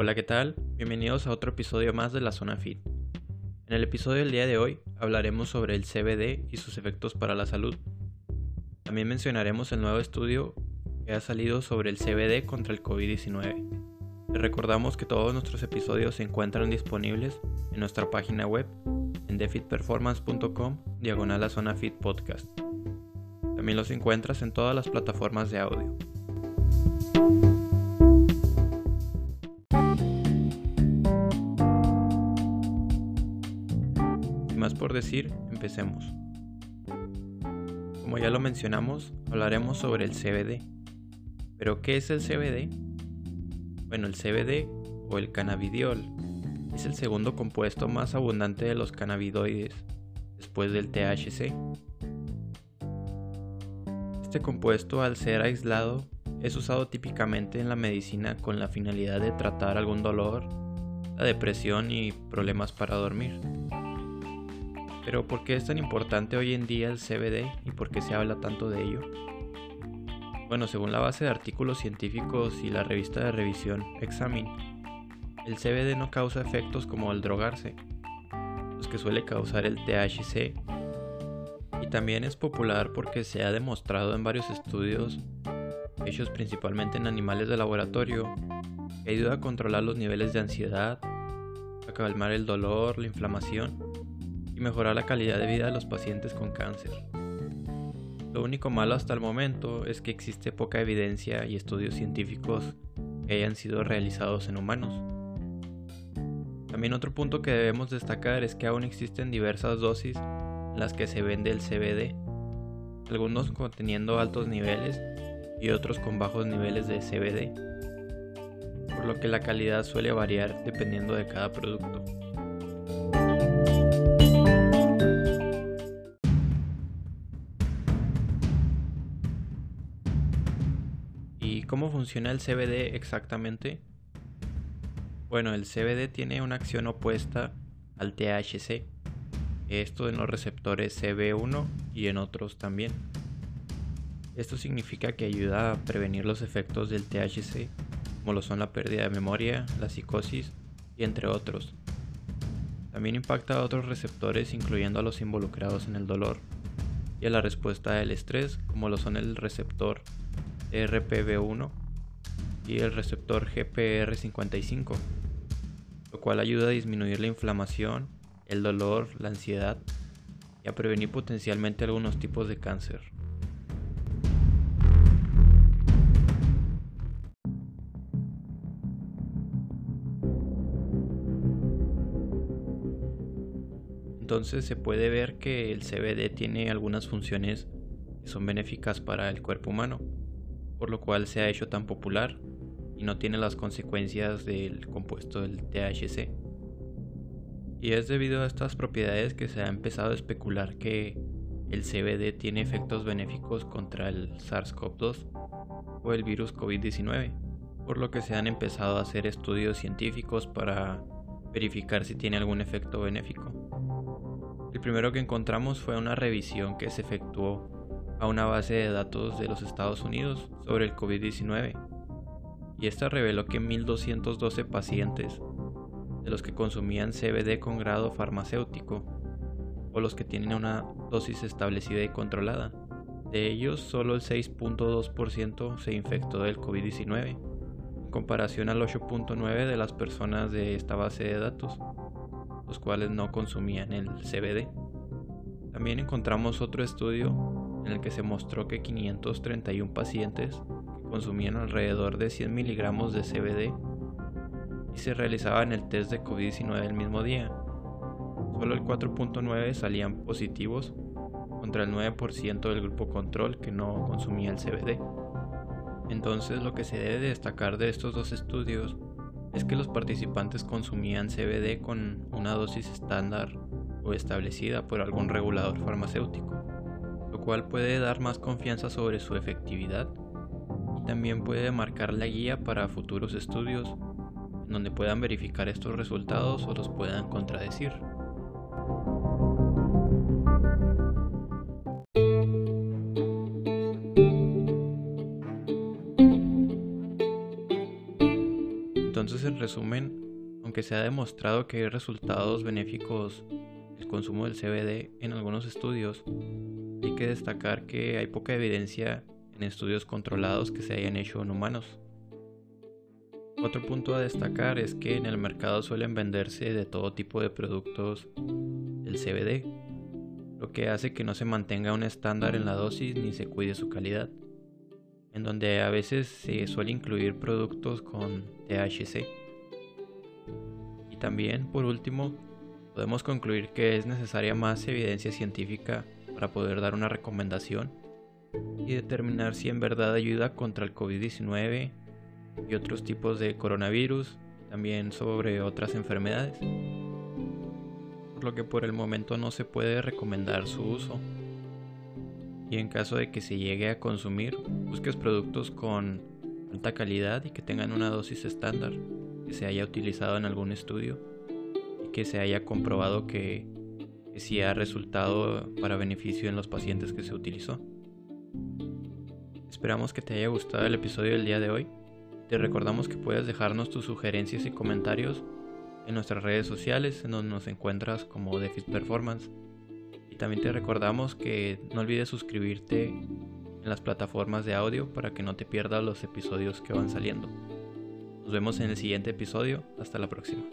Hola, ¿qué tal? Bienvenidos a otro episodio más de la Zona Fit. En el episodio del día de hoy hablaremos sobre el CBD y sus efectos para la salud. También mencionaremos el nuevo estudio que ha salido sobre el CBD contra el COVID-19. Les recordamos que todos nuestros episodios se encuentran disponibles en nuestra página web en defitperformance.com diagonal a Zona Fit Podcast. También los encuentras en todas las plataformas de audio. Por decir, empecemos. Como ya lo mencionamos, hablaremos sobre el CBD. ¿Pero qué es el CBD? Bueno, el CBD o el cannabidiol es el segundo compuesto más abundante de los cannabinoides, después del THC. Este compuesto, al ser aislado, es usado típicamente en la medicina con la finalidad de tratar algún dolor, la depresión y problemas para dormir. Pero ¿por qué es tan importante hoy en día el CBD y por qué se habla tanto de ello? Bueno, según la base de artículos científicos y la revista de revisión Examine, el CBD no causa efectos como el drogarse, los que suele causar el THC, y también es popular porque se ha demostrado en varios estudios, hechos principalmente en animales de laboratorio, que ayuda a controlar los niveles de ansiedad, a calmar el dolor, la inflamación y mejorar la calidad de vida de los pacientes con cáncer. Lo único malo hasta el momento es que existe poca evidencia y estudios científicos que hayan sido realizados en humanos. También otro punto que debemos destacar es que aún existen diversas dosis en las que se vende el CBD, algunos conteniendo altos niveles y otros con bajos niveles de CBD, por lo que la calidad suele variar dependiendo de cada producto. Funciona el CBD exactamente? Bueno, el CBD tiene una acción opuesta al THC, esto en los receptores CB1 y en otros también. Esto significa que ayuda a prevenir los efectos del THC, como lo son la pérdida de memoria, la psicosis y entre otros. También impacta a otros receptores incluyendo a los involucrados en el dolor y a la respuesta del estrés, como lo son el receptor RPB1 y el receptor GPR55, lo cual ayuda a disminuir la inflamación, el dolor, la ansiedad y a prevenir potencialmente algunos tipos de cáncer. Entonces se puede ver que el CBD tiene algunas funciones que son benéficas para el cuerpo humano por lo cual se ha hecho tan popular y no tiene las consecuencias del compuesto del THC. Y es debido a estas propiedades que se ha empezado a especular que el CBD tiene efectos benéficos contra el SARS-CoV-2 o el virus COVID-19, por lo que se han empezado a hacer estudios científicos para verificar si tiene algún efecto benéfico. El primero que encontramos fue una revisión que se efectuó a una base de datos de los Estados Unidos sobre el COVID-19 y esta reveló que 1.212 pacientes de los que consumían CBD con grado farmacéutico o los que tienen una dosis establecida y controlada, de ellos solo el 6.2% se infectó del COVID-19 en comparación al 8.9% de las personas de esta base de datos, los cuales no consumían el CBD. También encontramos otro estudio en el que se mostró que 531 pacientes consumían alrededor de 100 miligramos de CBD y se realizaban el test de COVID-19 el mismo día. Solo el 4.9 salían positivos contra el 9% del grupo control que no consumía el CBD. Entonces lo que se debe destacar de estos dos estudios es que los participantes consumían CBD con una dosis estándar o establecida por algún regulador farmacéutico cual puede dar más confianza sobre su efectividad también puede marcar la guía para futuros estudios donde puedan verificar estos resultados o los puedan contradecir. Entonces, en resumen, aunque se ha demostrado que hay resultados benéficos el consumo del CBD en algunos estudios, hay que destacar que hay poca evidencia en estudios controlados que se hayan hecho en humanos. Otro punto a destacar es que en el mercado suelen venderse de todo tipo de productos del CBD, lo que hace que no se mantenga un estándar en la dosis ni se cuide su calidad, en donde a veces se suele incluir productos con THC. Y también, por último, podemos concluir que es necesaria más evidencia científica para poder dar una recomendación y determinar si en verdad ayuda contra el COVID-19 y otros tipos de coronavirus, también sobre otras enfermedades. Por lo que por el momento no se puede recomendar su uso. Y en caso de que se llegue a consumir, busques productos con alta calidad y que tengan una dosis estándar, que se haya utilizado en algún estudio y que se haya comprobado que, que sí ha resultado para beneficio en los pacientes que se utilizó. Esperamos que te haya gustado el episodio del día de hoy. Te recordamos que puedes dejarnos tus sugerencias y comentarios en nuestras redes sociales, en donde nos encuentras como Defit Performance. Y también te recordamos que no olvides suscribirte en las plataformas de audio para que no te pierdas los episodios que van saliendo. Nos vemos en el siguiente episodio. Hasta la próxima.